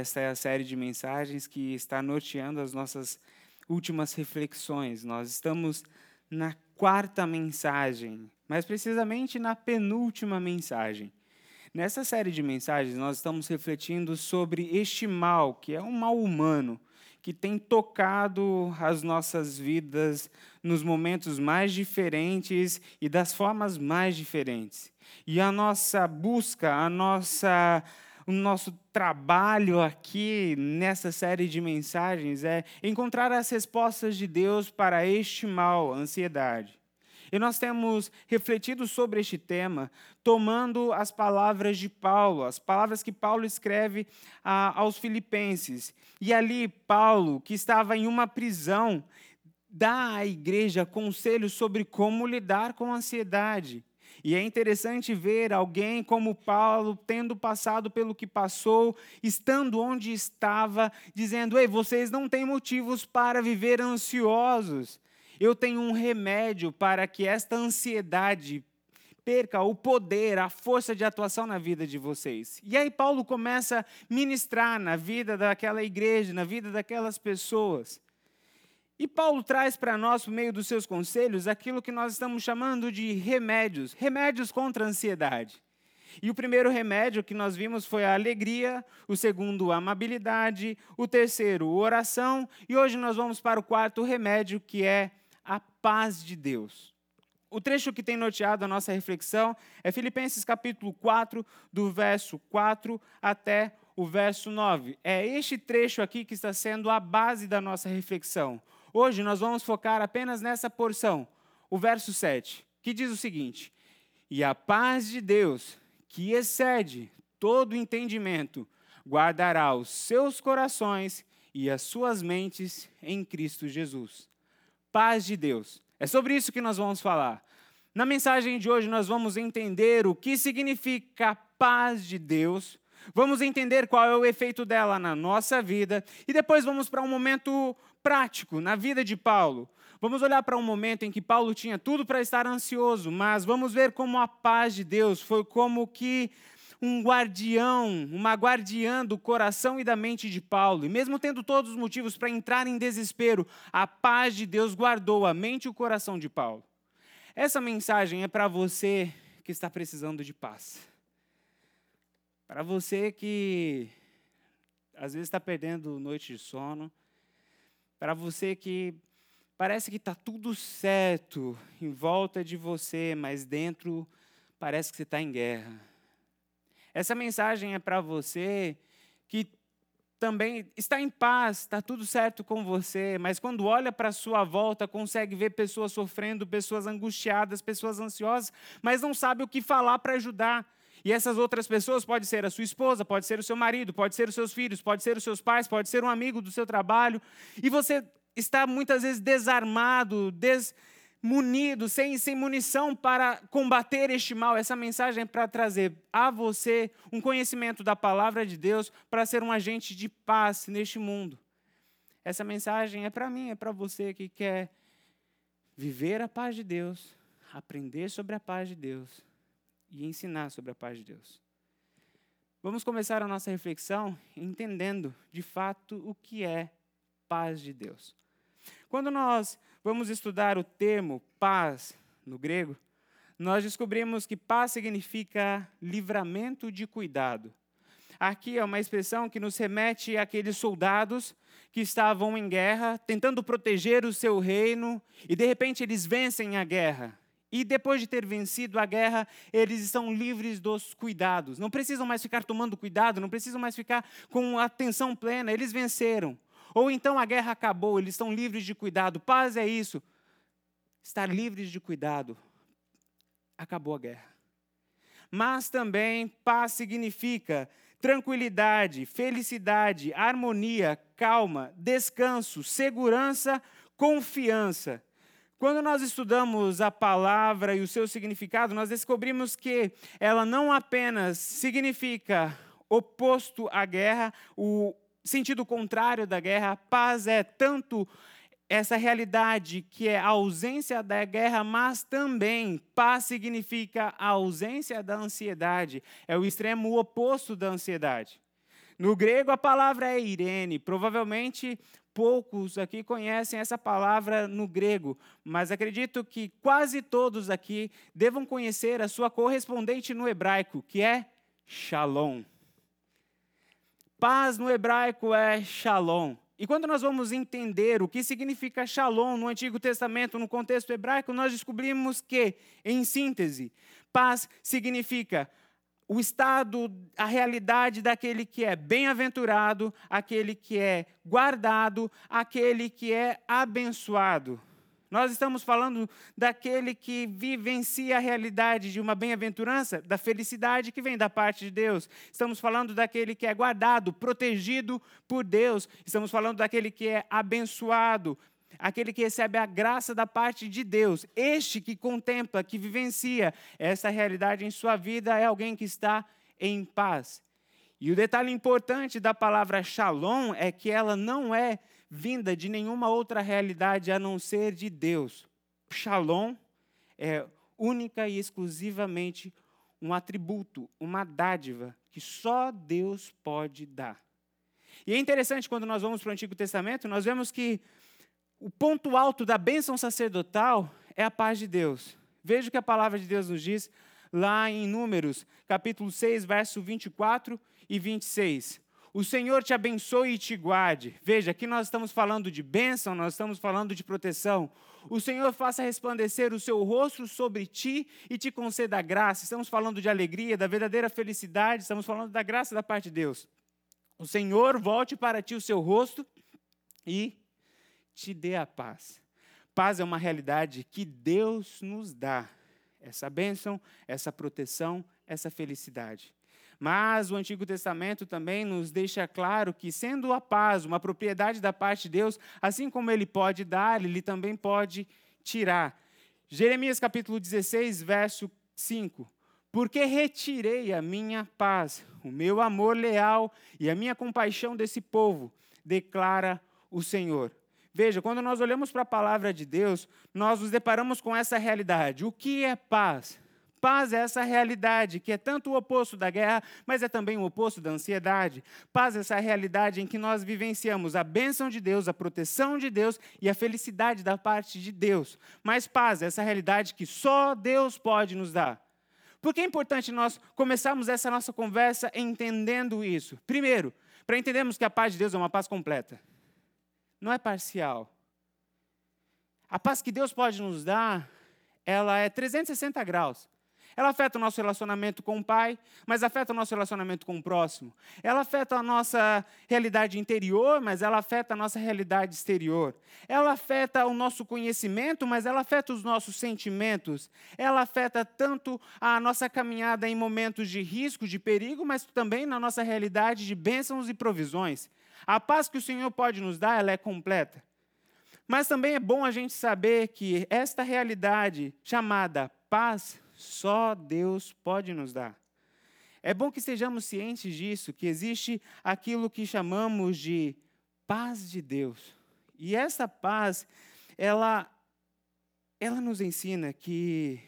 Esta é a série de mensagens que está norteando as nossas últimas reflexões. Nós estamos na quarta mensagem, mais precisamente na penúltima mensagem. Nessa série de mensagens, nós estamos refletindo sobre este mal, que é um mal humano, que tem tocado as nossas vidas nos momentos mais diferentes e das formas mais diferentes. E a nossa busca, a nossa o nosso trabalho aqui nessa série de mensagens é encontrar as respostas de Deus para este mal, a ansiedade. E nós temos refletido sobre este tema, tomando as palavras de Paulo, as palavras que Paulo escreve a, aos Filipenses. E ali, Paulo, que estava em uma prisão, dá à igreja conselhos sobre como lidar com a ansiedade. E é interessante ver alguém como Paulo, tendo passado pelo que passou, estando onde estava, dizendo: Ei, vocês não têm motivos para viver ansiosos. Eu tenho um remédio para que esta ansiedade perca o poder, a força de atuação na vida de vocês. E aí Paulo começa a ministrar na vida daquela igreja, na vida daquelas pessoas. E Paulo traz para nós, por meio dos seus conselhos, aquilo que nós estamos chamando de remédios remédios contra a ansiedade. E o primeiro remédio que nós vimos foi a alegria, o segundo, a amabilidade, o terceiro, oração, e hoje nós vamos para o quarto remédio, que é a paz de Deus. O trecho que tem norteado a nossa reflexão é Filipenses capítulo 4, do verso 4 até o verso 9. É este trecho aqui que está sendo a base da nossa reflexão. Hoje nós vamos focar apenas nessa porção, o verso 7, que diz o seguinte: E a paz de Deus, que excede todo entendimento, guardará os seus corações e as suas mentes em Cristo Jesus. Paz de Deus. É sobre isso que nós vamos falar. Na mensagem de hoje, nós vamos entender o que significa paz de Deus, vamos entender qual é o efeito dela na nossa vida e depois vamos para um momento prático na vida de Paulo. Vamos olhar para um momento em que Paulo tinha tudo para estar ansioso, mas vamos ver como a paz de Deus foi como que um guardião, uma guardiã do coração e da mente de Paulo. E mesmo tendo todos os motivos para entrar em desespero, a paz de Deus guardou a mente e o coração de Paulo. Essa mensagem é para você que está precisando de paz. Para você que às vezes está perdendo noite de sono, para você que parece que está tudo certo em volta de você, mas dentro parece que você está em guerra. Essa mensagem é para você que também está em paz, está tudo certo com você, mas quando olha para sua volta, consegue ver pessoas sofrendo, pessoas angustiadas, pessoas ansiosas, mas não sabe o que falar para ajudar. E essas outras pessoas pode ser a sua esposa, pode ser o seu marido, pode ser os seus filhos, pode ser os seus pais, pode ser um amigo do seu trabalho. E você está muitas vezes desarmado, desmunido, sem, sem munição para combater este mal. Essa mensagem é para trazer a você um conhecimento da palavra de Deus para ser um agente de paz neste mundo. Essa mensagem é para mim, é para você que quer viver a paz de Deus, aprender sobre a paz de Deus e ensinar sobre a paz de Deus. Vamos começar a nossa reflexão entendendo, de fato, o que é paz de Deus. Quando nós vamos estudar o termo paz no grego, nós descobrimos que paz significa livramento de cuidado. Aqui é uma expressão que nos remete àqueles soldados que estavam em guerra, tentando proteger o seu reino, e de repente eles vencem a guerra. E depois de ter vencido a guerra, eles estão livres dos cuidados. Não precisam mais ficar tomando cuidado, não precisam mais ficar com atenção plena. Eles venceram. Ou então a guerra acabou, eles estão livres de cuidado. Paz é isso. Estar livres de cuidado. Acabou a guerra. Mas também paz significa tranquilidade, felicidade, harmonia, calma, descanso, segurança, confiança. Quando nós estudamos a palavra e o seu significado, nós descobrimos que ela não apenas significa oposto à guerra, o sentido contrário da guerra, paz é tanto essa realidade que é a ausência da guerra, mas também paz significa a ausência da ansiedade, é o extremo oposto da ansiedade. No grego, a palavra é Irene. Provavelmente poucos aqui conhecem essa palavra no grego, mas acredito que quase todos aqui devam conhecer a sua correspondente no hebraico, que é Shalom. Paz no hebraico é Shalom. E quando nós vamos entender o que significa Shalom no Antigo Testamento, no contexto hebraico, nós descobrimos que, em síntese, paz significa o estado, a realidade daquele que é bem-aventurado, aquele que é guardado, aquele que é abençoado. Nós estamos falando daquele que vivencia a realidade de uma bem-aventurança, da felicidade que vem da parte de Deus. Estamos falando daquele que é guardado, protegido por Deus. Estamos falando daquele que é abençoado, aquele que recebe a graça da parte de Deus. Este que contempla, que vivencia essa realidade em sua vida é alguém que está em paz. E o detalhe importante da palavra shalom é que ela não é vinda de nenhuma outra realidade a não ser de Deus. Shalom é única e exclusivamente um atributo, uma dádiva que só Deus pode dar. E é interessante quando nós vamos para o Antigo Testamento, nós vemos que o ponto alto da bênção sacerdotal é a paz de Deus. Veja o que a palavra de Deus nos diz lá em Números, capítulo 6, verso 24 e 26. O Senhor te abençoe e te guarde. Veja, aqui nós estamos falando de bênção, nós estamos falando de proteção. O Senhor faça resplandecer o seu rosto sobre ti e te conceda graça. Estamos falando de alegria, da verdadeira felicidade, estamos falando da graça da parte de Deus. O Senhor volte para ti o seu rosto e te dê a paz. Paz é uma realidade que Deus nos dá. Essa bênção, essa proteção, essa felicidade. Mas o Antigo Testamento também nos deixa claro que, sendo a paz uma propriedade da parte de Deus, assim como Ele pode dar, Ele também pode tirar. Jeremias capítulo 16, verso 5. Porque retirei a minha paz, o meu amor leal e a minha compaixão desse povo, declara o Senhor. Veja, quando nós olhamos para a palavra de Deus, nós nos deparamos com essa realidade. O que é paz? Paz é essa realidade que é tanto o oposto da guerra, mas é também o oposto da ansiedade. Paz é essa realidade em que nós vivenciamos a bênção de Deus, a proteção de Deus e a felicidade da parte de Deus. Mas paz é essa realidade que só Deus pode nos dar. Por que é importante nós começarmos essa nossa conversa entendendo isso? Primeiro, para entendermos que a paz de Deus é uma paz completa não é parcial. A paz que Deus pode nos dar, ela é 360 graus. Ela afeta o nosso relacionamento com o Pai, mas afeta o nosso relacionamento com o próximo. Ela afeta a nossa realidade interior, mas ela afeta a nossa realidade exterior. Ela afeta o nosso conhecimento, mas ela afeta os nossos sentimentos. Ela afeta tanto a nossa caminhada em momentos de risco, de perigo, mas também na nossa realidade de bênçãos e provisões. A paz que o Senhor pode nos dar, ela é completa. Mas também é bom a gente saber que esta realidade chamada paz, só Deus pode nos dar. É bom que estejamos cientes disso, que existe aquilo que chamamos de paz de Deus. E essa paz, ela, ela nos ensina que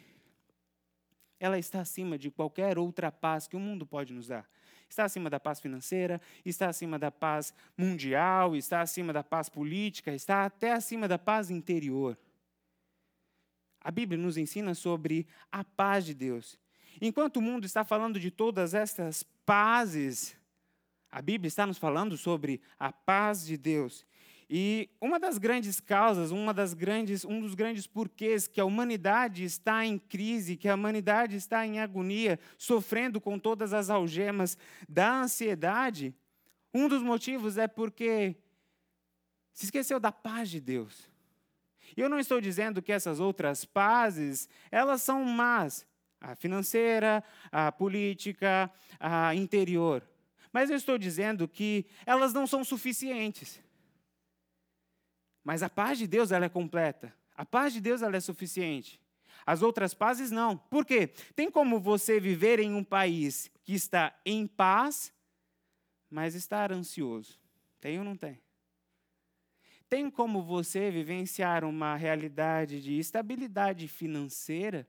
ela está acima de qualquer outra paz que o mundo pode nos dar está acima da paz financeira, está acima da paz mundial, está acima da paz política, está até acima da paz interior. A Bíblia nos ensina sobre a paz de Deus. Enquanto o mundo está falando de todas estas pazes, a Bíblia está nos falando sobre a paz de Deus. E uma das grandes causas, uma das grandes, um dos grandes porquês que a humanidade está em crise, que a humanidade está em agonia, sofrendo com todas as algemas da ansiedade, um dos motivos é porque se esqueceu da paz de Deus. E eu não estou dizendo que essas outras pazes, elas são más, a financeira, a política, a interior. Mas eu estou dizendo que elas não são suficientes. Mas a paz de Deus ela é completa. A paz de Deus ela é suficiente. As outras pazes não. Por quê? Tem como você viver em um país que está em paz, mas estar ansioso? Tem ou não tem? Tem como você vivenciar uma realidade de estabilidade financeira,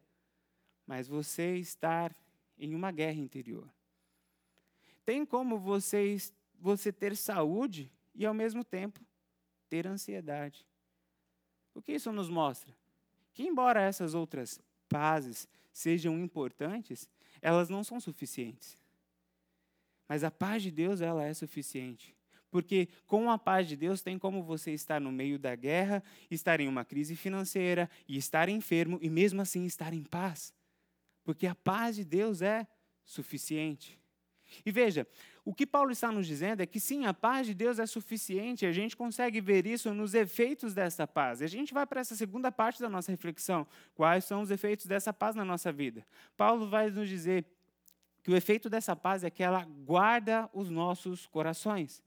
mas você estar em uma guerra interior? Tem como você você ter saúde e, ao mesmo tempo, ter ansiedade. O que isso nos mostra? Que, embora essas outras pazes sejam importantes, elas não são suficientes. Mas a paz de Deus, ela é suficiente. Porque com a paz de Deus tem como você estar no meio da guerra, estar em uma crise financeira e estar enfermo e mesmo assim estar em paz. Porque a paz de Deus é suficiente. E veja, o que Paulo está nos dizendo é que sim, a paz de Deus é suficiente, a gente consegue ver isso nos efeitos dessa paz. E a gente vai para essa segunda parte da nossa reflexão: quais são os efeitos dessa paz na nossa vida? Paulo vai nos dizer que o efeito dessa paz é que ela guarda os nossos corações.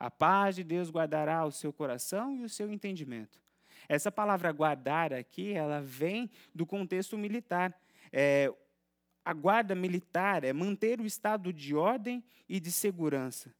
A paz de Deus guardará o seu coração e o seu entendimento. Essa palavra guardar aqui, ela vem do contexto militar. É, a guarda militar é manter o estado de ordem e de segurança.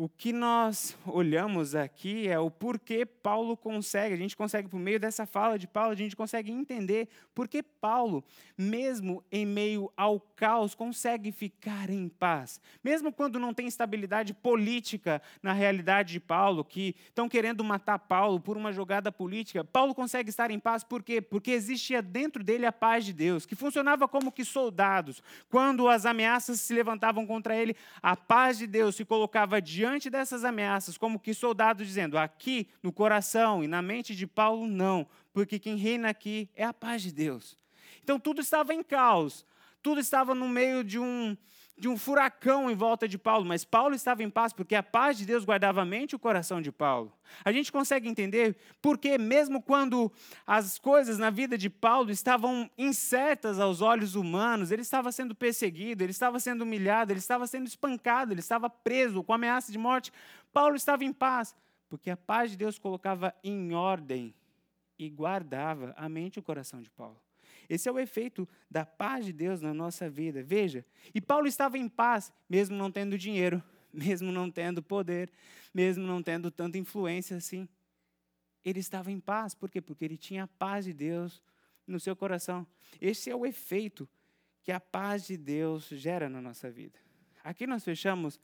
O que nós olhamos aqui é o porquê Paulo consegue, a gente consegue, por meio dessa fala de Paulo, a gente consegue entender por que Paulo, mesmo em meio ao caos, consegue ficar em paz. Mesmo quando não tem estabilidade política na realidade de Paulo, que estão querendo matar Paulo por uma jogada política, Paulo consegue estar em paz por quê? Porque existia dentro dele a paz de Deus, que funcionava como que soldados. Quando as ameaças se levantavam contra ele, a paz de Deus se colocava diante diante dessas ameaças, como que soldados dizendo: aqui no coração e na mente de Paulo, não, porque quem reina aqui é a paz de Deus. Então tudo estava em caos, tudo estava no meio de um, de um furacão em volta de Paulo, mas Paulo estava em paz porque a paz de Deus guardava a mente e o coração de Paulo. A gente consegue entender porque, mesmo quando as coisas na vida de Paulo estavam incertas aos olhos humanos, ele estava sendo perseguido, ele estava sendo humilhado, ele estava sendo espancado, ele estava preso com ameaça de morte, Paulo estava em paz, porque a paz de Deus colocava em ordem e guardava a mente e o coração de Paulo. Esse é o efeito da paz de Deus na nossa vida. Veja, e Paulo estava em paz, mesmo não tendo dinheiro, mesmo não tendo poder, mesmo não tendo tanta influência assim. Ele estava em paz, por quê? Porque ele tinha a paz de Deus no seu coração. Esse é o efeito que a paz de Deus gera na nossa vida. Aqui nós fechamos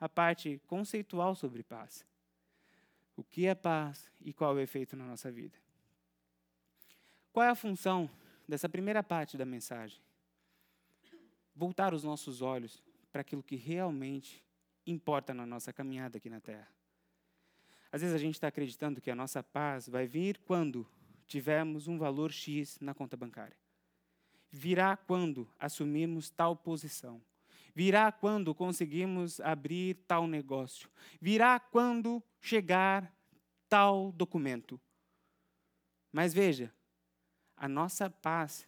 a parte conceitual sobre paz. O que é paz e qual é o efeito na nossa vida? Qual é a função dessa primeira parte da mensagem. Voltar os nossos olhos para aquilo que realmente importa na nossa caminhada aqui na Terra. Às vezes a gente está acreditando que a nossa paz vai vir quando tivermos um valor X na conta bancária. Virá quando assumirmos tal posição. Virá quando conseguimos abrir tal negócio. Virá quando chegar tal documento. Mas veja, a nossa paz,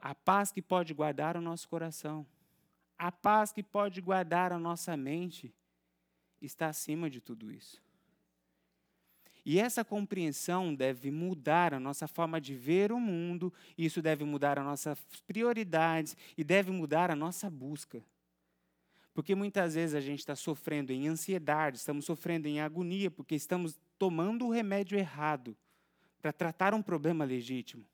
a paz que pode guardar o nosso coração, a paz que pode guardar a nossa mente, está acima de tudo isso. E essa compreensão deve mudar a nossa forma de ver o mundo, isso deve mudar as nossas prioridades e deve mudar a nossa busca. Porque muitas vezes a gente está sofrendo em ansiedade, estamos sofrendo em agonia, porque estamos tomando o remédio errado para tratar um problema legítimo.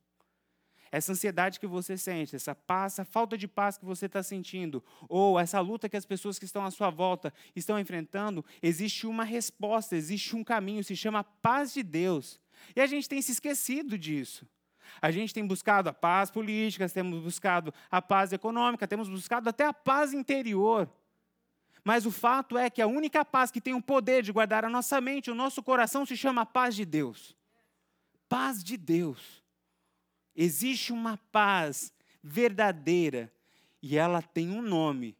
Essa ansiedade que você sente, essa paz, essa falta de paz que você está sentindo, ou essa luta que as pessoas que estão à sua volta estão enfrentando, existe uma resposta, existe um caminho, se chama paz de Deus. E a gente tem se esquecido disso. A gente tem buscado a paz política, temos buscado a paz econômica, temos buscado até a paz interior. Mas o fato é que a única paz que tem o poder de guardar a nossa mente, o nosso coração, se chama paz de Deus paz de Deus. Existe uma paz verdadeira e ela tem um nome: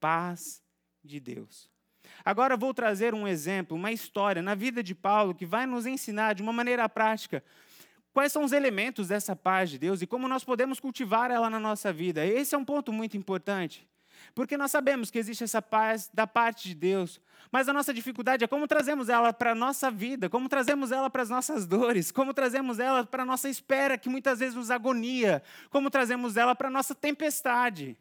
paz de Deus. Agora vou trazer um exemplo, uma história na vida de Paulo que vai nos ensinar de uma maneira prática quais são os elementos dessa paz de Deus e como nós podemos cultivar ela na nossa vida. Esse é um ponto muito importante. Porque nós sabemos que existe essa paz da parte de Deus, mas a nossa dificuldade é como trazemos ela para a nossa vida, como trazemos ela para as nossas dores, como trazemos ela para a nossa espera, que muitas vezes nos agonia, como trazemos ela para a nossa tempestade.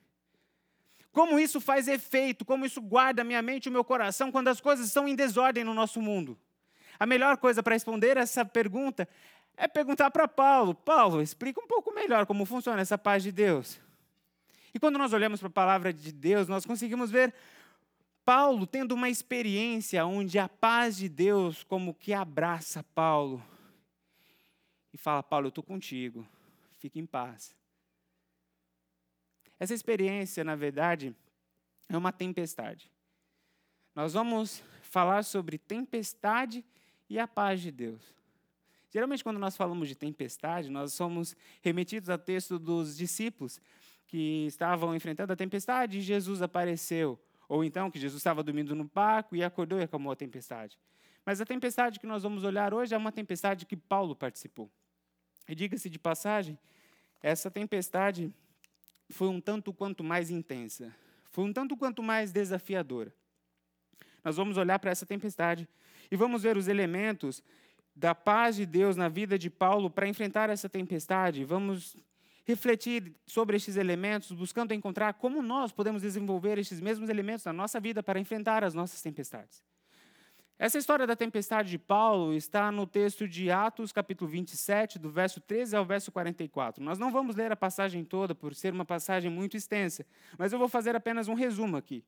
Como isso faz efeito, como isso guarda minha mente e o meu coração quando as coisas estão em desordem no nosso mundo. A melhor coisa para responder essa pergunta é perguntar para Paulo: Paulo, explica um pouco melhor como funciona essa paz de Deus. E quando nós olhamos para a palavra de Deus, nós conseguimos ver Paulo tendo uma experiência onde a paz de Deus como que abraça Paulo e fala: Paulo, eu estou contigo, fique em paz. Essa experiência, na verdade, é uma tempestade. Nós vamos falar sobre tempestade e a paz de Deus. Geralmente, quando nós falamos de tempestade, nós somos remetidos ao texto dos discípulos que estavam enfrentando a tempestade e Jesus apareceu. Ou então que Jesus estava dormindo no barco e acordou e acalmou a tempestade. Mas a tempestade que nós vamos olhar hoje é uma tempestade que Paulo participou. E diga-se de passagem, essa tempestade foi um tanto quanto mais intensa, foi um tanto quanto mais desafiadora. Nós vamos olhar para essa tempestade e vamos ver os elementos da paz de Deus na vida de Paulo para enfrentar essa tempestade. Vamos refletir sobre estes elementos, buscando encontrar como nós podemos desenvolver estes mesmos elementos na nossa vida para enfrentar as nossas tempestades. Essa história da tempestade de Paulo está no texto de Atos, capítulo 27, do verso 13 ao verso 44. Nós não vamos ler a passagem toda, por ser uma passagem muito extensa, mas eu vou fazer apenas um resumo aqui.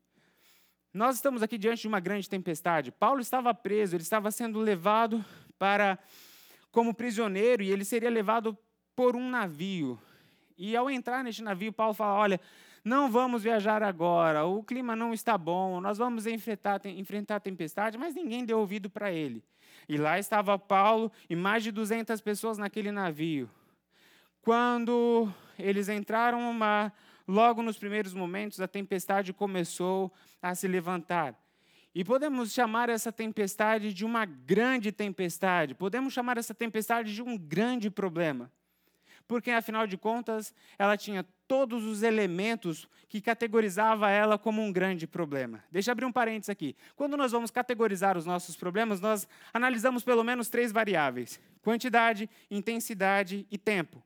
Nós estamos aqui diante de uma grande tempestade. Paulo estava preso, ele estava sendo levado para como prisioneiro e ele seria levado por um navio. E ao entrar neste navio, Paulo fala: Olha, não vamos viajar agora, o clima não está bom, nós vamos enfrentar, enfrentar a tempestade, mas ninguém deu ouvido para ele. E lá estava Paulo e mais de 200 pessoas naquele navio. Quando eles entraram no mar, logo nos primeiros momentos, a tempestade começou a se levantar. E podemos chamar essa tempestade de uma grande tempestade, podemos chamar essa tempestade de um grande problema porque afinal de contas ela tinha todos os elementos que categorizava ela como um grande problema. Deixa eu abrir um parênteses aqui. Quando nós vamos categorizar os nossos problemas, nós analisamos pelo menos três variáveis: quantidade, intensidade e tempo.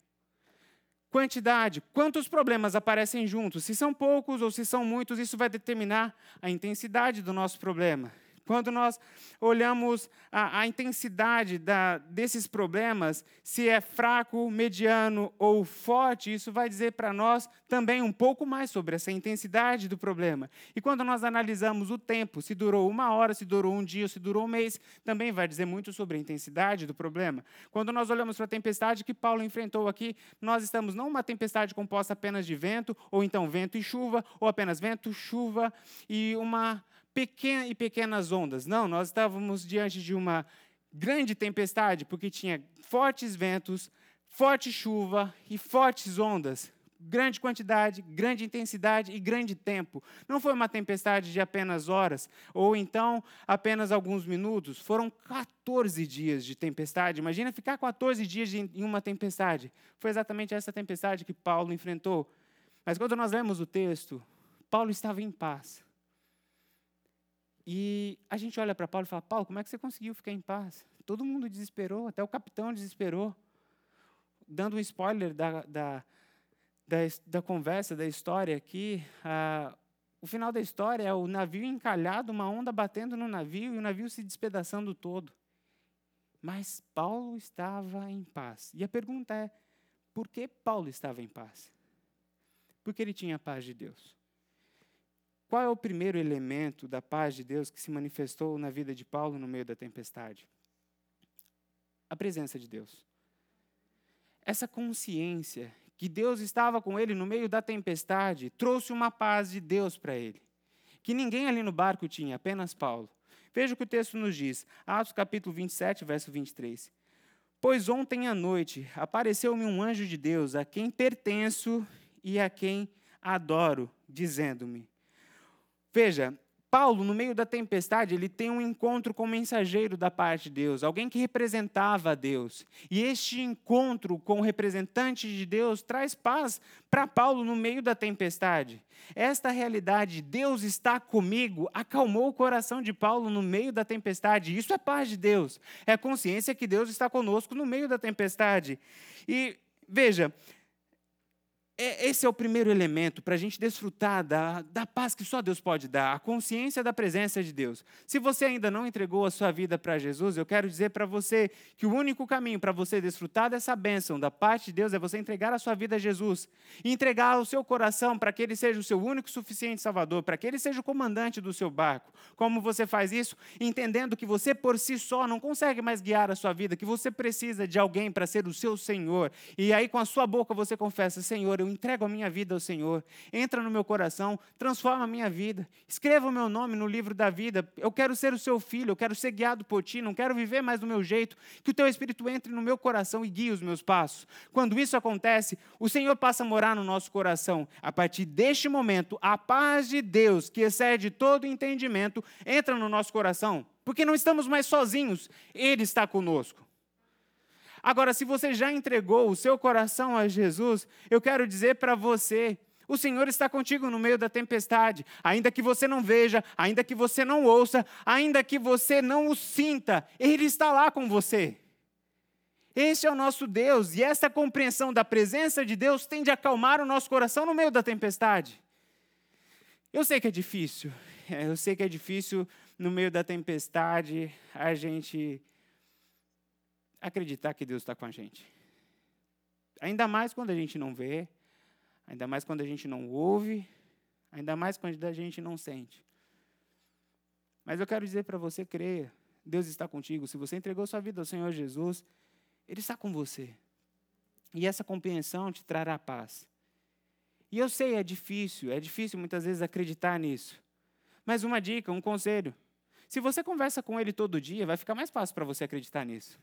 Quantidade, quantos problemas aparecem juntos? Se são poucos ou se são muitos, isso vai determinar a intensidade do nosso problema. Quando nós olhamos a, a intensidade da, desses problemas, se é fraco, mediano ou forte, isso vai dizer para nós também um pouco mais sobre essa intensidade do problema. E quando nós analisamos o tempo, se durou uma hora, se durou um dia, se durou um mês, também vai dizer muito sobre a intensidade do problema. Quando nós olhamos para a tempestade que Paulo enfrentou aqui, nós estamos não uma tempestade composta apenas de vento, ou então vento e chuva, ou apenas vento, chuva e uma pequena e pequenas ondas. Não, nós estávamos diante de uma grande tempestade, porque tinha fortes ventos, forte chuva e fortes ondas. Grande quantidade, grande intensidade e grande tempo. Não foi uma tempestade de apenas horas, ou então apenas alguns minutos. Foram 14 dias de tempestade. Imagina ficar 14 dias em uma tempestade. Foi exatamente essa tempestade que Paulo enfrentou. Mas quando nós lemos o texto, Paulo estava em paz. E a gente olha para Paulo e fala: Paulo, como é que você conseguiu ficar em paz? Todo mundo desesperou, até o capitão desesperou. Dando um spoiler da, da, da, da conversa, da história aqui, ah, o final da história é o navio encalhado, uma onda batendo no navio e o navio se despedaçando todo. Mas Paulo estava em paz. E a pergunta é: por que Paulo estava em paz? Porque ele tinha a paz de Deus. Qual é o primeiro elemento da paz de Deus que se manifestou na vida de Paulo no meio da tempestade? A presença de Deus. Essa consciência que Deus estava com ele no meio da tempestade trouxe uma paz de Deus para ele, que ninguém ali no barco tinha, apenas Paulo. Veja o que o texto nos diz, Atos capítulo 27, verso 23. Pois ontem à noite apareceu-me um anjo de Deus, a quem pertenço e a quem adoro, dizendo-me: Veja, Paulo, no meio da tempestade, ele tem um encontro com o mensageiro da parte de Deus, alguém que representava a Deus. E este encontro com o representante de Deus traz paz para Paulo no meio da tempestade. Esta realidade, Deus está comigo, acalmou o coração de Paulo no meio da tempestade. Isso é paz de Deus. É consciência que Deus está conosco no meio da tempestade. E veja, esse é o primeiro elemento para a gente desfrutar da, da paz que só Deus pode dar, a consciência da presença de Deus. Se você ainda não entregou a sua vida para Jesus, eu quero dizer para você que o único caminho para você desfrutar dessa bênção da parte de Deus é você entregar a sua vida a Jesus e entregar o seu coração para que Ele seja o seu único suficiente Salvador, para que Ele seja o comandante do seu barco. Como você faz isso? Entendendo que você por si só não consegue mais guiar a sua vida, que você precisa de alguém para ser o seu Senhor. E aí, com a sua boca, você confessa: Senhor, entrego a minha vida ao Senhor. Entra no meu coração, transforma a minha vida. Escreva o meu nome no livro da vida. Eu quero ser o seu filho, eu quero ser guiado por ti, não quero viver mais do meu jeito. Que o teu espírito entre no meu coração e guie os meus passos. Quando isso acontece, o Senhor passa a morar no nosso coração. A partir deste momento, a paz de Deus, que excede todo entendimento, entra no nosso coração, porque não estamos mais sozinhos, Ele está conosco. Agora, se você já entregou o seu coração a Jesus, eu quero dizer para você, o Senhor está contigo no meio da tempestade, ainda que você não veja, ainda que você não ouça, ainda que você não o sinta, Ele está lá com você. Este é o nosso Deus, e essa compreensão da presença de Deus tende a acalmar o nosso coração no meio da tempestade. Eu sei que é difícil, eu sei que é difícil no meio da tempestade a gente acreditar que Deus está com a gente. Ainda mais quando a gente não vê, ainda mais quando a gente não ouve, ainda mais quando a gente não sente. Mas eu quero dizer para você, creia, Deus está contigo. Se você entregou sua vida ao Senhor Jesus, Ele está com você. E essa compreensão te trará paz. E eu sei, é difícil, é difícil muitas vezes acreditar nisso. Mas uma dica, um conselho. Se você conversa com Ele todo dia, vai ficar mais fácil para você acreditar nisso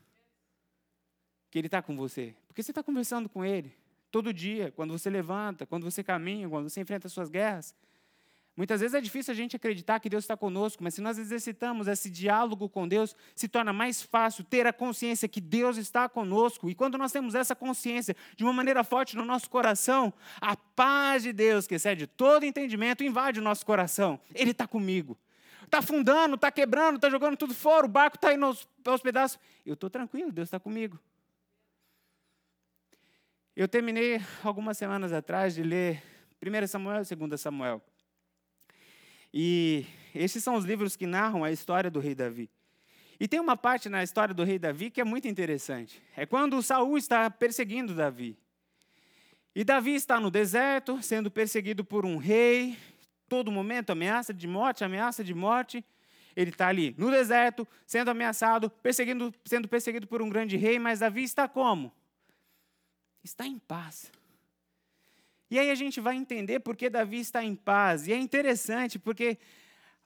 que Ele está com você? Porque você está conversando com Ele todo dia, quando você levanta, quando você caminha, quando você enfrenta as suas guerras. Muitas vezes é difícil a gente acreditar que Deus está conosco, mas se nós exercitamos esse diálogo com Deus, se torna mais fácil ter a consciência que Deus está conosco. E quando nós temos essa consciência de uma maneira forte no nosso coração, a paz de Deus, que excede todo entendimento, invade o nosso coração. Ele está comigo. Está afundando, está quebrando, está jogando tudo fora, o barco está indo aos, aos pedaços. Eu estou tranquilo, Deus está comigo. Eu terminei algumas semanas atrás de ler 1 Samuel e 2 Samuel. E esses são os livros que narram a história do rei Davi. E tem uma parte na história do rei Davi que é muito interessante. É quando Saul está perseguindo Davi. E Davi está no deserto, sendo perseguido por um rei, todo momento ameaça de morte, ameaça de morte. Ele está ali no deserto, sendo ameaçado, perseguindo, sendo perseguido por um grande rei, mas Davi está como? Está em paz. E aí a gente vai entender por que Davi está em paz. E é interessante porque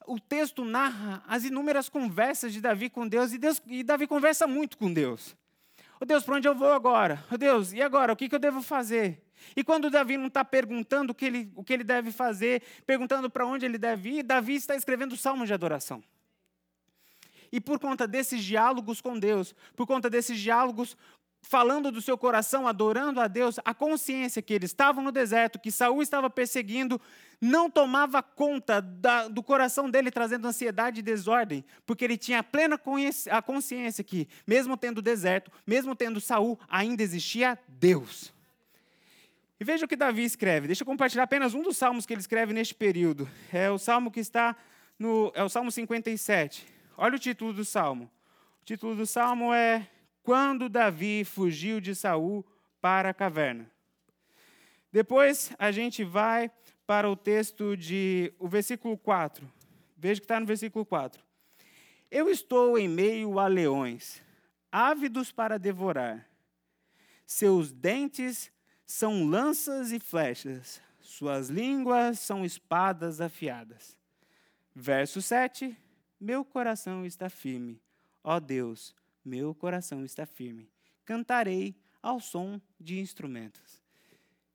o texto narra as inúmeras conversas de Davi com Deus e, Deus, e Davi conversa muito com Deus. Oh Deus, para onde eu vou agora? Oh Deus, e agora? O que, que eu devo fazer? E quando Davi não está perguntando o que, ele, o que ele deve fazer, perguntando para onde ele deve ir, Davi está escrevendo salmos de adoração. E por conta desses diálogos com Deus, por conta desses diálogos falando do seu coração, adorando a Deus, a consciência que eles estavam no deserto, que Saul estava perseguindo, não tomava conta da, do coração dele, trazendo ansiedade e desordem, porque ele tinha plena a consciência que, mesmo tendo deserto, mesmo tendo Saul, ainda existia Deus. E veja o que Davi escreve. Deixa eu compartilhar apenas um dos salmos que ele escreve neste período. É o salmo que está no. É o Salmo 57. Olha o título do salmo. O título do salmo é quando Davi fugiu de Saul para a caverna. Depois a gente vai para o texto de o versículo 4. Veja que está no versículo 4. Eu estou em meio a leões, ávidos para devorar. Seus dentes são lanças e flechas, suas línguas são espadas afiadas. Verso 7. Meu coração está firme, ó Deus, meu coração está firme. Cantarei ao som de instrumentos.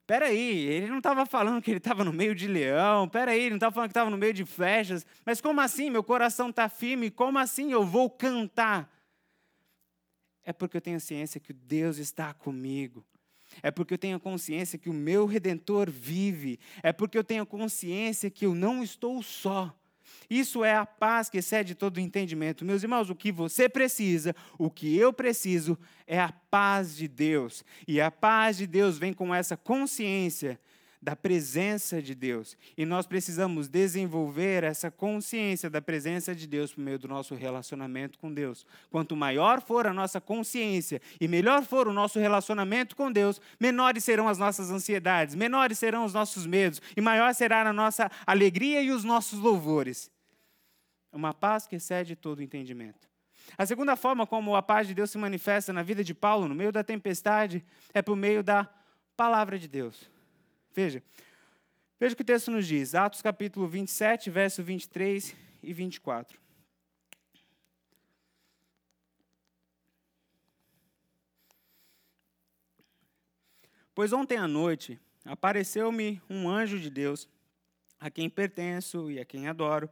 Peraí, ele não estava falando que ele estava no meio de leão, peraí, ele não estava falando que estava no meio de flechas, mas como assim meu coração está firme? Como assim eu vou cantar? É porque eu tenho ciência que Deus está comigo. É porque eu tenho consciência que o meu redentor vive. É porque eu tenho consciência que eu não estou só. Isso é a paz que excede todo entendimento. Meus irmãos, o que você precisa, o que eu preciso, é a paz de Deus. E a paz de Deus vem com essa consciência da presença de Deus. E nós precisamos desenvolver essa consciência da presença de Deus por meio do nosso relacionamento com Deus. Quanto maior for a nossa consciência e melhor for o nosso relacionamento com Deus, menores serão as nossas ansiedades, menores serão os nossos medos e maior será a nossa alegria e os nossos louvores. Uma paz que excede todo entendimento. A segunda forma como a paz de Deus se manifesta na vida de Paulo, no meio da tempestade, é por meio da palavra de Deus. Veja. Veja o que o texto nos diz. Atos capítulo 27, verso 23 e 24. Pois ontem à noite apareceu-me um anjo de Deus, a quem pertenço e a quem adoro,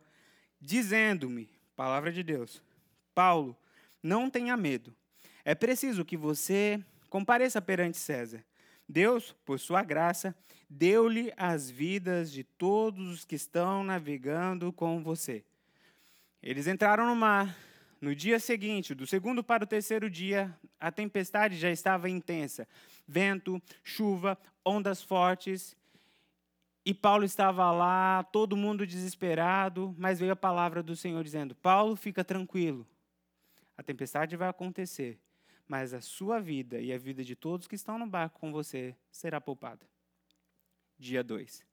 dizendo-me, palavra de Deus, Paulo, não tenha medo. É preciso que você compareça perante César. Deus, por sua graça, deu-lhe as vidas de todos os que estão navegando com você. Eles entraram no mar. No dia seguinte, do segundo para o terceiro dia, a tempestade já estava intensa. Vento, chuva, ondas fortes. E Paulo estava lá, todo mundo desesperado, mas veio a palavra do Senhor dizendo: Paulo, fica tranquilo. A tempestade vai acontecer, mas a sua vida e a vida de todos que estão no barco com você será poupada. Dia 2.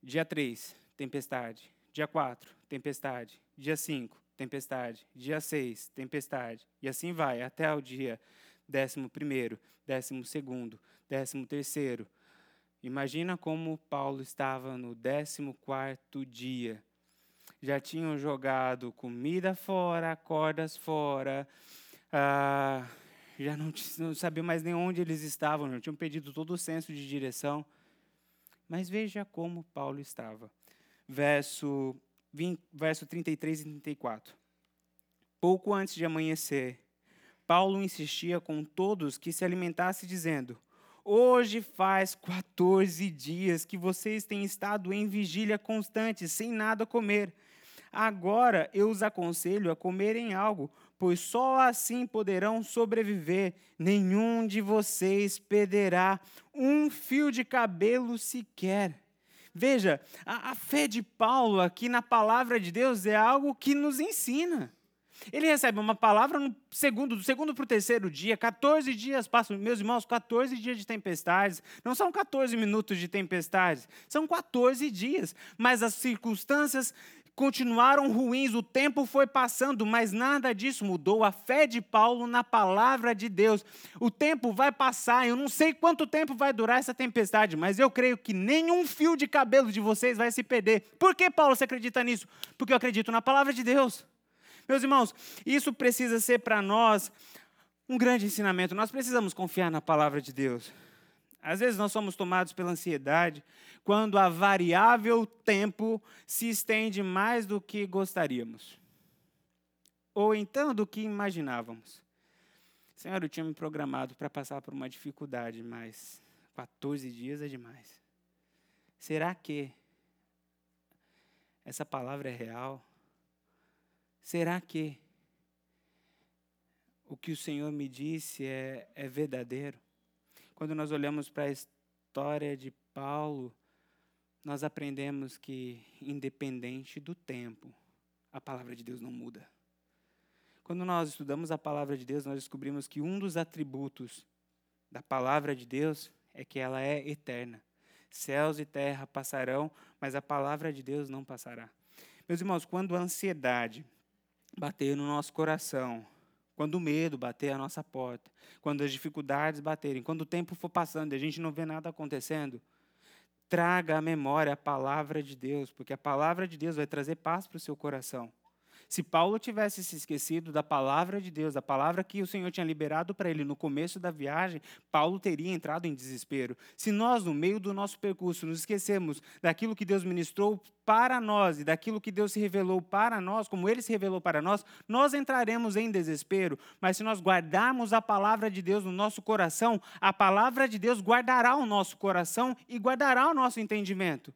Dia 3, tempestade. Dia 4, tempestade. Dia 5, tempestade. Dia 6, tempestade. E assim vai até o dia décimo primeiro, décimo segundo, décimo terceiro. Imagina como Paulo estava no décimo quarto dia. Já tinham jogado comida fora, cordas fora, ah, já não, não sabiam mais nem onde eles estavam, já tinham perdido todo o senso de direção. Mas veja como Paulo estava. Verso, 20, verso 33 e 34. Pouco antes de amanhecer, Paulo insistia com todos que se alimentasse, dizendo: Hoje faz 14 dias que vocês têm estado em vigília constante, sem nada comer. Agora eu os aconselho a comerem algo, pois só assim poderão sobreviver. Nenhum de vocês perderá um fio de cabelo sequer. Veja, a, a, fé de Paulo aqui na palavra de Deus é algo que nos ensina. Ele recebe uma palavra no segundo, do segundo para o terceiro dia, 14 dias passam, meus irmãos, 14 dias de tempestades. Não são 14 minutos de tempestades, são 14 dias. Mas as circunstâncias continuaram ruins, o tempo foi passando, mas nada disso mudou. A fé de Paulo na palavra de Deus. O tempo vai passar, eu não sei quanto tempo vai durar essa tempestade, mas eu creio que nenhum fio de cabelo de vocês vai se perder. Por que, Paulo, você acredita nisso? Porque eu acredito na palavra de Deus. Meus irmãos, isso precisa ser para nós um grande ensinamento. Nós precisamos confiar na palavra de Deus. Às vezes nós somos tomados pela ansiedade quando a variável tempo se estende mais do que gostaríamos. Ou então do que imaginávamos. Senhor, eu tinha me programado para passar por uma dificuldade, mas 14 dias é demais. Será que essa palavra é real? Será que o que o Senhor me disse é, é verdadeiro? Quando nós olhamos para a história de Paulo, nós aprendemos que, independente do tempo, a palavra de Deus não muda. Quando nós estudamos a palavra de Deus, nós descobrimos que um dos atributos da palavra de Deus é que ela é eterna. Céus e terra passarão, mas a palavra de Deus não passará. Meus irmãos, quando a ansiedade bater no nosso coração, quando o medo bater a nossa porta, quando as dificuldades baterem, quando o tempo for passando e a gente não vê nada acontecendo, traga à memória a palavra de Deus, porque a palavra de Deus vai trazer paz para o seu coração. Se Paulo tivesse se esquecido da palavra de Deus, da palavra que o Senhor tinha liberado para ele no começo da viagem, Paulo teria entrado em desespero. Se nós, no meio do nosso percurso, nos esquecemos daquilo que Deus ministrou para nós e daquilo que Deus se revelou para nós, como ele se revelou para nós, nós entraremos em desespero. Mas se nós guardarmos a palavra de Deus no nosso coração, a palavra de Deus guardará o nosso coração e guardará o nosso entendimento.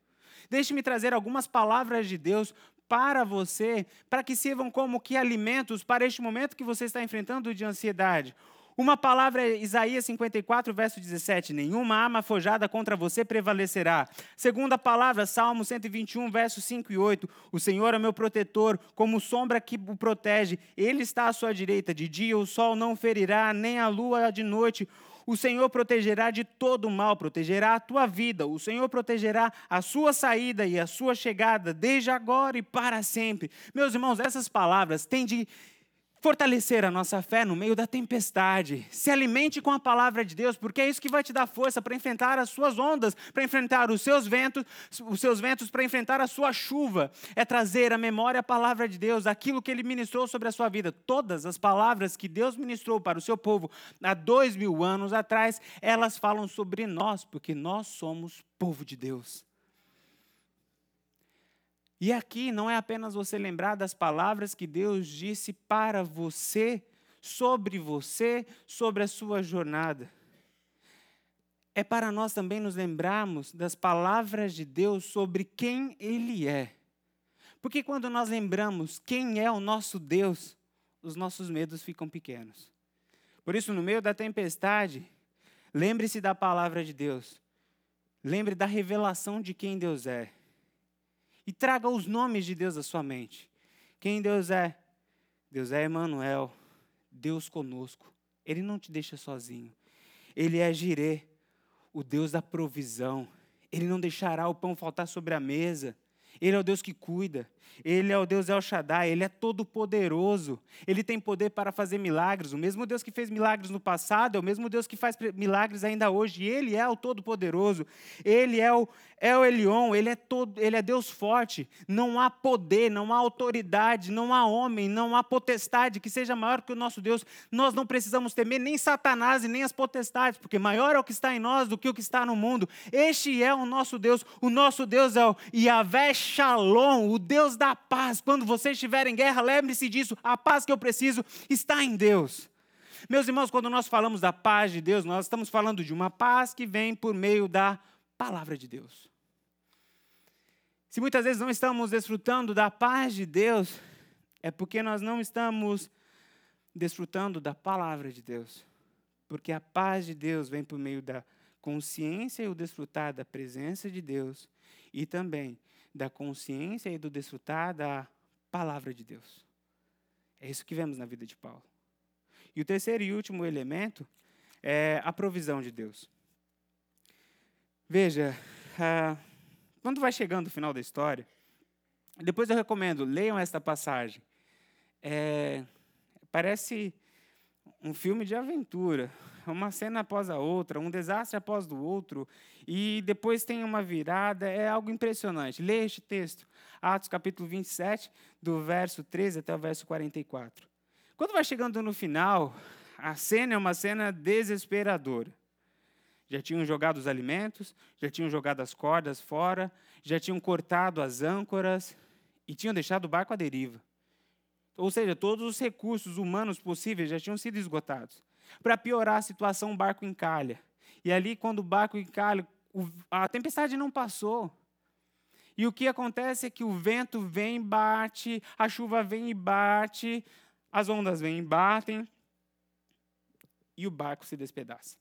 Deixe-me trazer algumas palavras de Deus para você, para que sirvam como que alimentos para este momento que você está enfrentando de ansiedade. Uma palavra é Isaías 54, verso 17: Nenhuma arma forjada contra você prevalecerá. Segunda palavra, Salmo 121, versos 5 e 8: O Senhor é meu protetor, como sombra que o protege. Ele está à sua direita. De dia o sol não ferirá, nem a lua de noite. O Senhor protegerá de todo mal, protegerá a tua vida. O Senhor protegerá a sua saída e a sua chegada, desde agora e para sempre. Meus irmãos, essas palavras têm de fortalecer a nossa fé no meio da tempestade. Se alimente com a palavra de Deus, porque é isso que vai te dar força para enfrentar as suas ondas, para enfrentar os seus ventos, os seus ventos, para enfrentar a sua chuva. É trazer à memória a palavra de Deus, aquilo que Ele ministrou sobre a sua vida. Todas as palavras que Deus ministrou para o seu povo há dois mil anos atrás, elas falam sobre nós, porque nós somos povo de Deus. E aqui não é apenas você lembrar das palavras que Deus disse para você, sobre você, sobre a sua jornada. É para nós também nos lembrarmos das palavras de Deus sobre quem Ele é. Porque quando nós lembramos quem é o nosso Deus, os nossos medos ficam pequenos. Por isso, no meio da tempestade, lembre-se da palavra de Deus. Lembre da revelação de quem Deus é e traga os nomes de Deus à sua mente. Quem Deus é? Deus é Emmanuel, Deus conosco. Ele não te deixa sozinho. Ele é Jirê, o Deus da provisão. Ele não deixará o pão faltar sobre a mesa. Ele é o Deus que cuida. Ele é o Deus El Shaddai, ele é todo poderoso. Ele tem poder para fazer milagres. O mesmo Deus que fez milagres no passado é o mesmo Deus que faz milagres ainda hoje. Ele é o todo poderoso. Ele é o é o Elion, ele é todo, ele é Deus forte. Não há poder, não há autoridade, não há homem, não há potestade que seja maior que o nosso Deus. Nós não precisamos temer nem Satanás e nem as potestades, porque maior é o que está em nós do que o que está no mundo. Este é o nosso Deus. O nosso Deus é o Yahvé Shalom, o Deus da paz. Quando você estiver em guerra, lembre-se disso. A paz que eu preciso está em Deus. Meus irmãos, quando nós falamos da paz de Deus, nós estamos falando de uma paz que vem por meio da palavra de Deus. Se muitas vezes não estamos desfrutando da paz de Deus, é porque nós não estamos desfrutando da palavra de Deus. Porque a paz de Deus vem por meio da consciência e o desfrutar da presença de Deus e também da consciência e do desfrutar da palavra de Deus. É isso que vemos na vida de Paulo. E o terceiro e último elemento é a provisão de Deus. Veja, uh, quando vai chegando o final da história, depois eu recomendo, leiam esta passagem. É, parece um filme de aventura, uma cena após a outra, um desastre após o outro, e depois tem uma virada, é algo impressionante. Leia este texto, Atos capítulo 27, do verso 13 até o verso 44. Quando vai chegando no final, a cena é uma cena desesperadora já tinham jogado os alimentos, já tinham jogado as cordas fora, já tinham cortado as âncoras e tinham deixado o barco à deriva. Ou seja, todos os recursos humanos possíveis já tinham sido esgotados. Para piorar a situação, o barco encalha. E ali, quando o barco encalha, a tempestade não passou. E o que acontece é que o vento vem e bate, a chuva vem e bate, as ondas vêm e batem, e o barco se despedaça.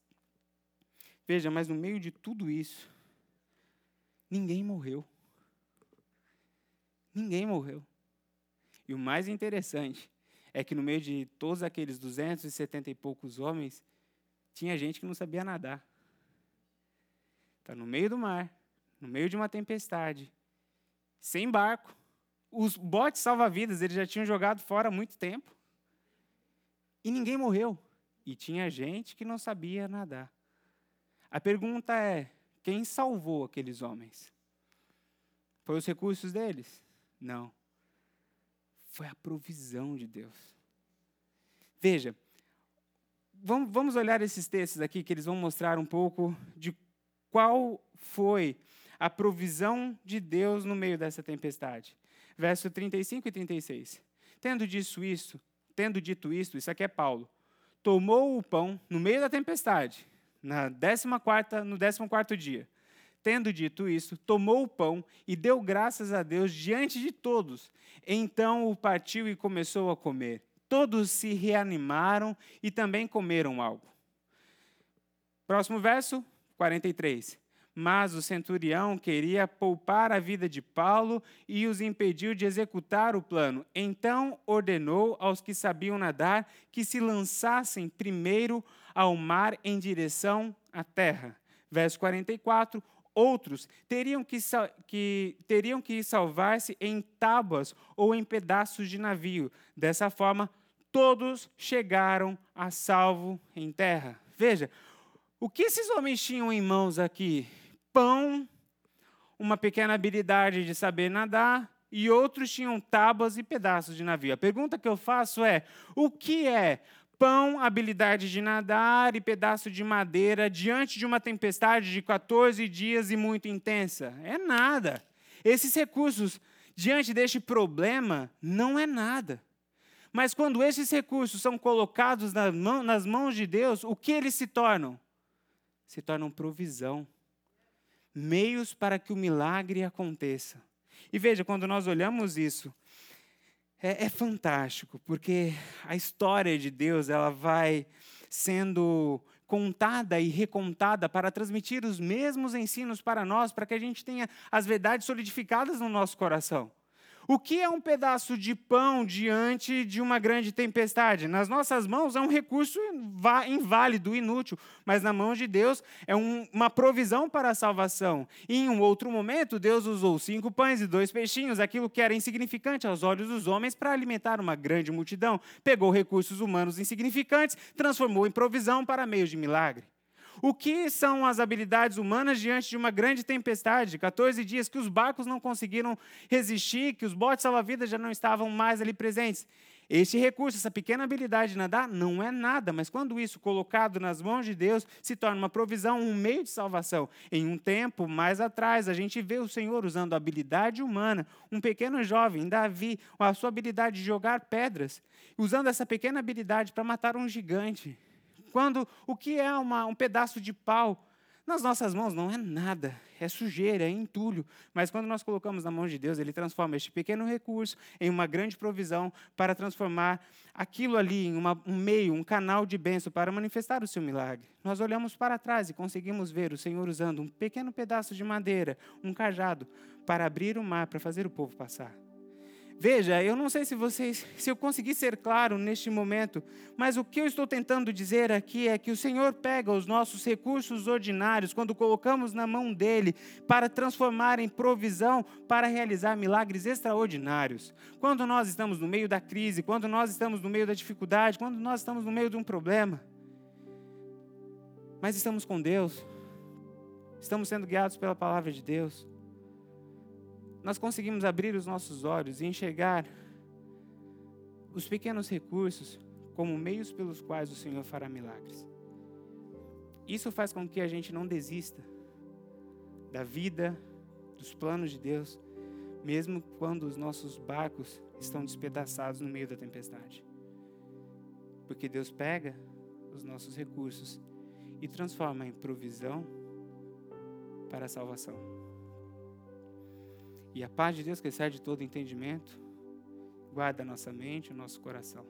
Veja, mas no meio de tudo isso, ninguém morreu. Ninguém morreu. E o mais interessante é que no meio de todos aqueles 270 e poucos homens, tinha gente que não sabia nadar. Está no meio do mar, no meio de uma tempestade, sem barco. Os botes salva-vidas eles já tinham jogado fora há muito tempo. E ninguém morreu. E tinha gente que não sabia nadar. A pergunta é: quem salvou aqueles homens? Foi os recursos deles? Não. Foi a provisão de Deus. Veja, vamos olhar esses textos aqui que eles vão mostrar um pouco de qual foi a provisão de Deus no meio dessa tempestade. Verso 35 e 36. Tendo dito isso, tendo dito isto, isso aqui é Paulo, tomou o pão no meio da tempestade na 14 no 14 dia. tendo dito isso, tomou o pão e deu graças a Deus diante de todos. Então o partiu e começou a comer. Todos se reanimaram e também comeram algo. Próximo verso, 43. Mas o centurião queria poupar a vida de Paulo e os impediu de executar o plano. Então ordenou aos que sabiam nadar que se lançassem primeiro ao mar em direção à terra. Verso 44. Outros teriam que, que, teriam que salvar-se em tábuas ou em pedaços de navio. Dessa forma, todos chegaram a salvo em terra. Veja, o que esses homens tinham em mãos aqui? pão, uma pequena habilidade de saber nadar, e outros tinham tábuas e pedaços de navio. A pergunta que eu faço é: o que é pão, habilidade de nadar e pedaço de madeira diante de uma tempestade de 14 dias e muito intensa? É nada. Esses recursos, diante deste problema, não é nada. Mas quando esses recursos são colocados nas mãos de Deus, o que eles se tornam? Se tornam provisão meios para que o milagre aconteça. E veja, quando nós olhamos isso, é, é, fantástico, porque a história de Deus ela vai sendo contada e recontada para transmitir os mesmos ensinos para nós, para que a gente tenha as verdades solidificadas no nosso coração. O que é um pedaço de pão diante de uma grande tempestade? Nas nossas mãos é um recurso inválido, inútil, mas na mão de Deus é um, uma provisão para a salvação. E em um outro momento, Deus usou cinco pães e dois peixinhos, aquilo que era insignificante aos olhos dos homens, para alimentar uma grande multidão. Pegou recursos humanos insignificantes, transformou em provisão para meios de milagre. O que são as habilidades humanas diante de uma grande tempestade? 14 dias que os barcos não conseguiram resistir, que os botes salva-vidas já não estavam mais ali presentes. Este recurso, essa pequena habilidade de nadar, não é nada, mas quando isso colocado nas mãos de Deus, se torna uma provisão, um meio de salvação. Em um tempo mais atrás, a gente vê o Senhor usando a habilidade humana, um pequeno jovem, Davi, a sua habilidade de jogar pedras, usando essa pequena habilidade para matar um gigante. Quando o que é uma, um pedaço de pau nas nossas mãos não é nada, é sujeira, é entulho. Mas quando nós colocamos na mão de Deus, Ele transforma este pequeno recurso em uma grande provisão para transformar aquilo ali em uma, um meio, um canal de bênção para manifestar o seu milagre. Nós olhamos para trás e conseguimos ver o Senhor usando um pequeno pedaço de madeira, um cajado, para abrir o mar, para fazer o povo passar. Veja, eu não sei se vocês, se eu consegui ser claro neste momento, mas o que eu estou tentando dizer aqui é que o Senhor pega os nossos recursos ordinários quando colocamos na mão dele para transformar em provisão para realizar milagres extraordinários. Quando nós estamos no meio da crise, quando nós estamos no meio da dificuldade, quando nós estamos no meio de um problema, mas estamos com Deus, estamos sendo guiados pela palavra de Deus nós conseguimos abrir os nossos olhos e enxergar os pequenos recursos como meios pelos quais o Senhor fará milagres. Isso faz com que a gente não desista da vida, dos planos de Deus, mesmo quando os nossos barcos estão despedaçados no meio da tempestade. Porque Deus pega os nossos recursos e transforma em provisão para a salvação. E a paz de Deus que excede todo entendimento, guarda a nossa mente, o nosso coração.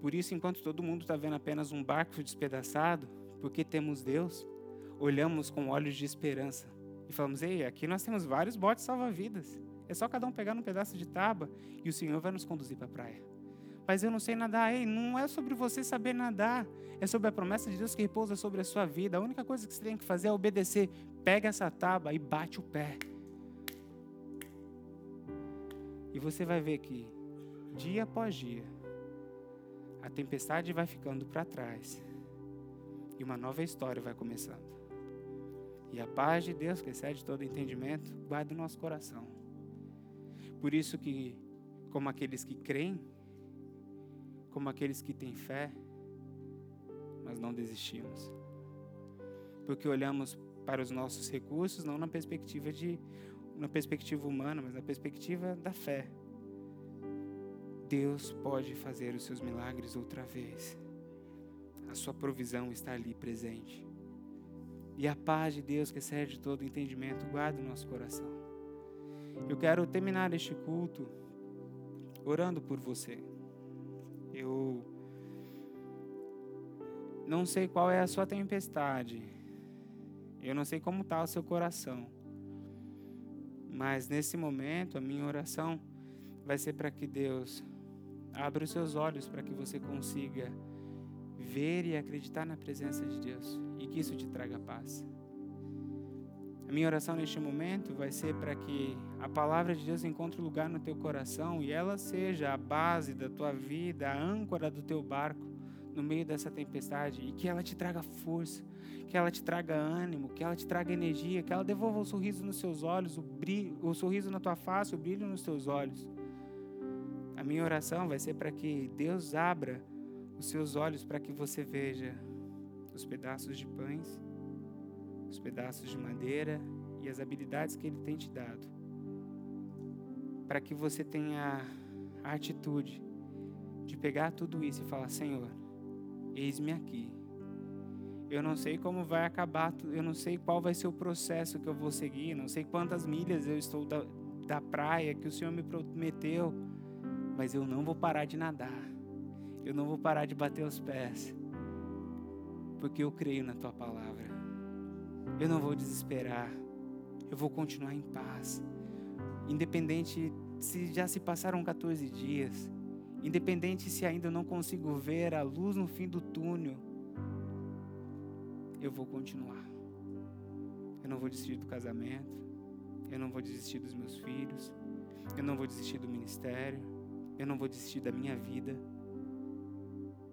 Por isso, enquanto todo mundo está vendo apenas um barco despedaçado, porque temos Deus, olhamos com olhos de esperança e falamos: Ei, aqui nós temos vários botes salva-vidas. É só cada um pegar um pedaço de tábua e o Senhor vai nos conduzir para a praia. Mas eu não sei nadar. Ei, não é sobre você saber nadar. É sobre a promessa de Deus que repousa sobre a sua vida. A única coisa que você tem que fazer é obedecer. Pega essa tábua e bate o pé. E você vai ver que, dia após dia, a tempestade vai ficando para trás e uma nova história vai começando. E a paz de Deus, que excede todo entendimento, guarda o nosso coração. Por isso que, como aqueles que creem, como aqueles que têm fé, nós não desistimos. Porque olhamos para os nossos recursos não na perspectiva de na perspectiva humana, mas na perspectiva da fé. Deus pode fazer os seus milagres outra vez. A sua provisão está ali presente. E a paz de Deus, que excede todo entendimento, guarda o nosso coração. Eu quero terminar este culto orando por você. Eu não sei qual é a sua tempestade. Eu não sei como está o seu coração. Mas nesse momento, a minha oração vai ser para que Deus abra os seus olhos para que você consiga ver e acreditar na presença de Deus e que isso te traga paz. A minha oração neste momento vai ser para que a palavra de Deus encontre lugar no teu coração e ela seja a base da tua vida, a âncora do teu barco no meio dessa tempestade e que ela te traga força, que ela te traga ânimo, que ela te traga energia, que ela devolva o sorriso nos seus olhos, o, brilho, o sorriso na tua face, o brilho nos teus olhos. A minha oração vai ser para que Deus abra os seus olhos para que você veja os pedaços de pães, os pedaços de madeira e as habilidades que Ele tem te dado, para que você tenha a atitude de pegar tudo isso e falar: Senhor, eis-me aqui. Eu não sei como vai acabar, eu não sei qual vai ser o processo que eu vou seguir, não sei quantas milhas eu estou da, da praia que o Senhor me prometeu, mas eu não vou parar de nadar. Eu não vou parar de bater os pés, porque eu creio na tua palavra. Eu não vou desesperar. Eu vou continuar em paz. Independente se já se passaram 14 dias, independente se ainda não consigo ver a luz no fim do túnel, eu vou continuar. Eu não vou desistir do casamento, eu não vou desistir dos meus filhos, eu não vou desistir do ministério, eu não vou desistir da minha vida.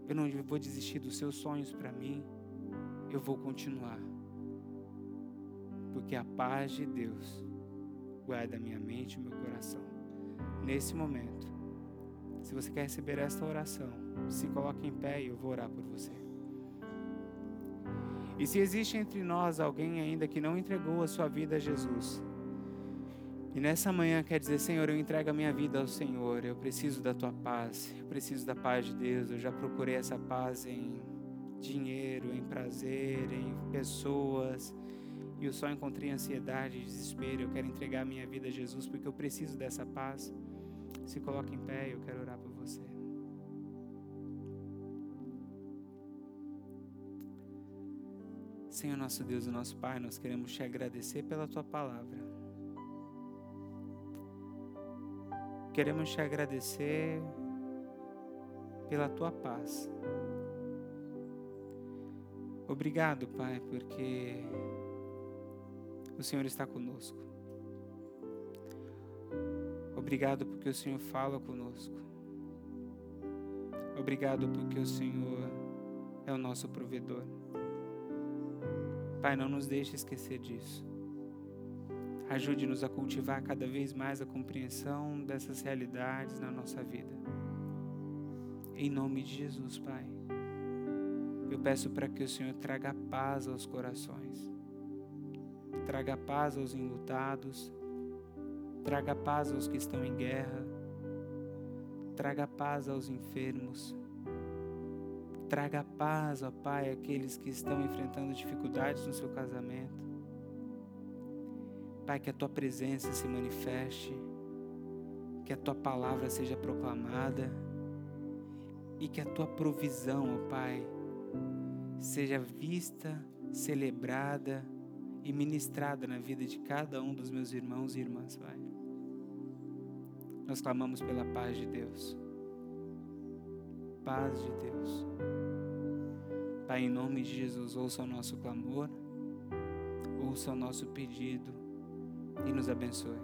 Eu não vou desistir dos seus sonhos para mim. Eu vou continuar. Porque a paz de Deus guarda minha mente e meu coração. Nesse momento, se você quer receber esta oração, se coloque em pé e eu vou orar por você. E se existe entre nós alguém ainda que não entregou a sua vida a Jesus, e nessa manhã quer dizer, Senhor, eu entrego a minha vida ao Senhor. Eu preciso da tua paz. Eu preciso da paz de Deus. Eu já procurei essa paz em dinheiro, em prazer, em pessoas. E eu só encontrei ansiedade desespero. Eu quero entregar a minha vida a Jesus porque eu preciso dessa paz. Se coloque em pé, eu quero Senhor nosso Deus e nosso Pai, nós queremos te agradecer pela tua palavra. Queremos te agradecer pela tua paz. Obrigado, Pai, porque o Senhor está conosco. Obrigado porque o Senhor fala conosco. Obrigado porque o Senhor é o nosso provedor. Pai, não nos deixe esquecer disso. Ajude-nos a cultivar cada vez mais a compreensão dessas realidades na nossa vida. Em nome de Jesus, Pai. Eu peço para que o Senhor traga paz aos corações, traga paz aos enlutados, traga paz aos que estão em guerra, traga paz aos enfermos, traga paz, ó Pai, àqueles que estão enfrentando dificuldades no seu casamento. Pai, que a tua presença se manifeste, que a tua palavra seja proclamada e que a tua provisão, ó Pai, seja vista, celebrada e ministrada na vida de cada um dos meus irmãos e irmãs, Pai. Nós clamamos pela paz de Deus. Paz de Deus. Pai, em nome de Jesus, ouça o nosso clamor, ouça o nosso pedido e nos abençoe.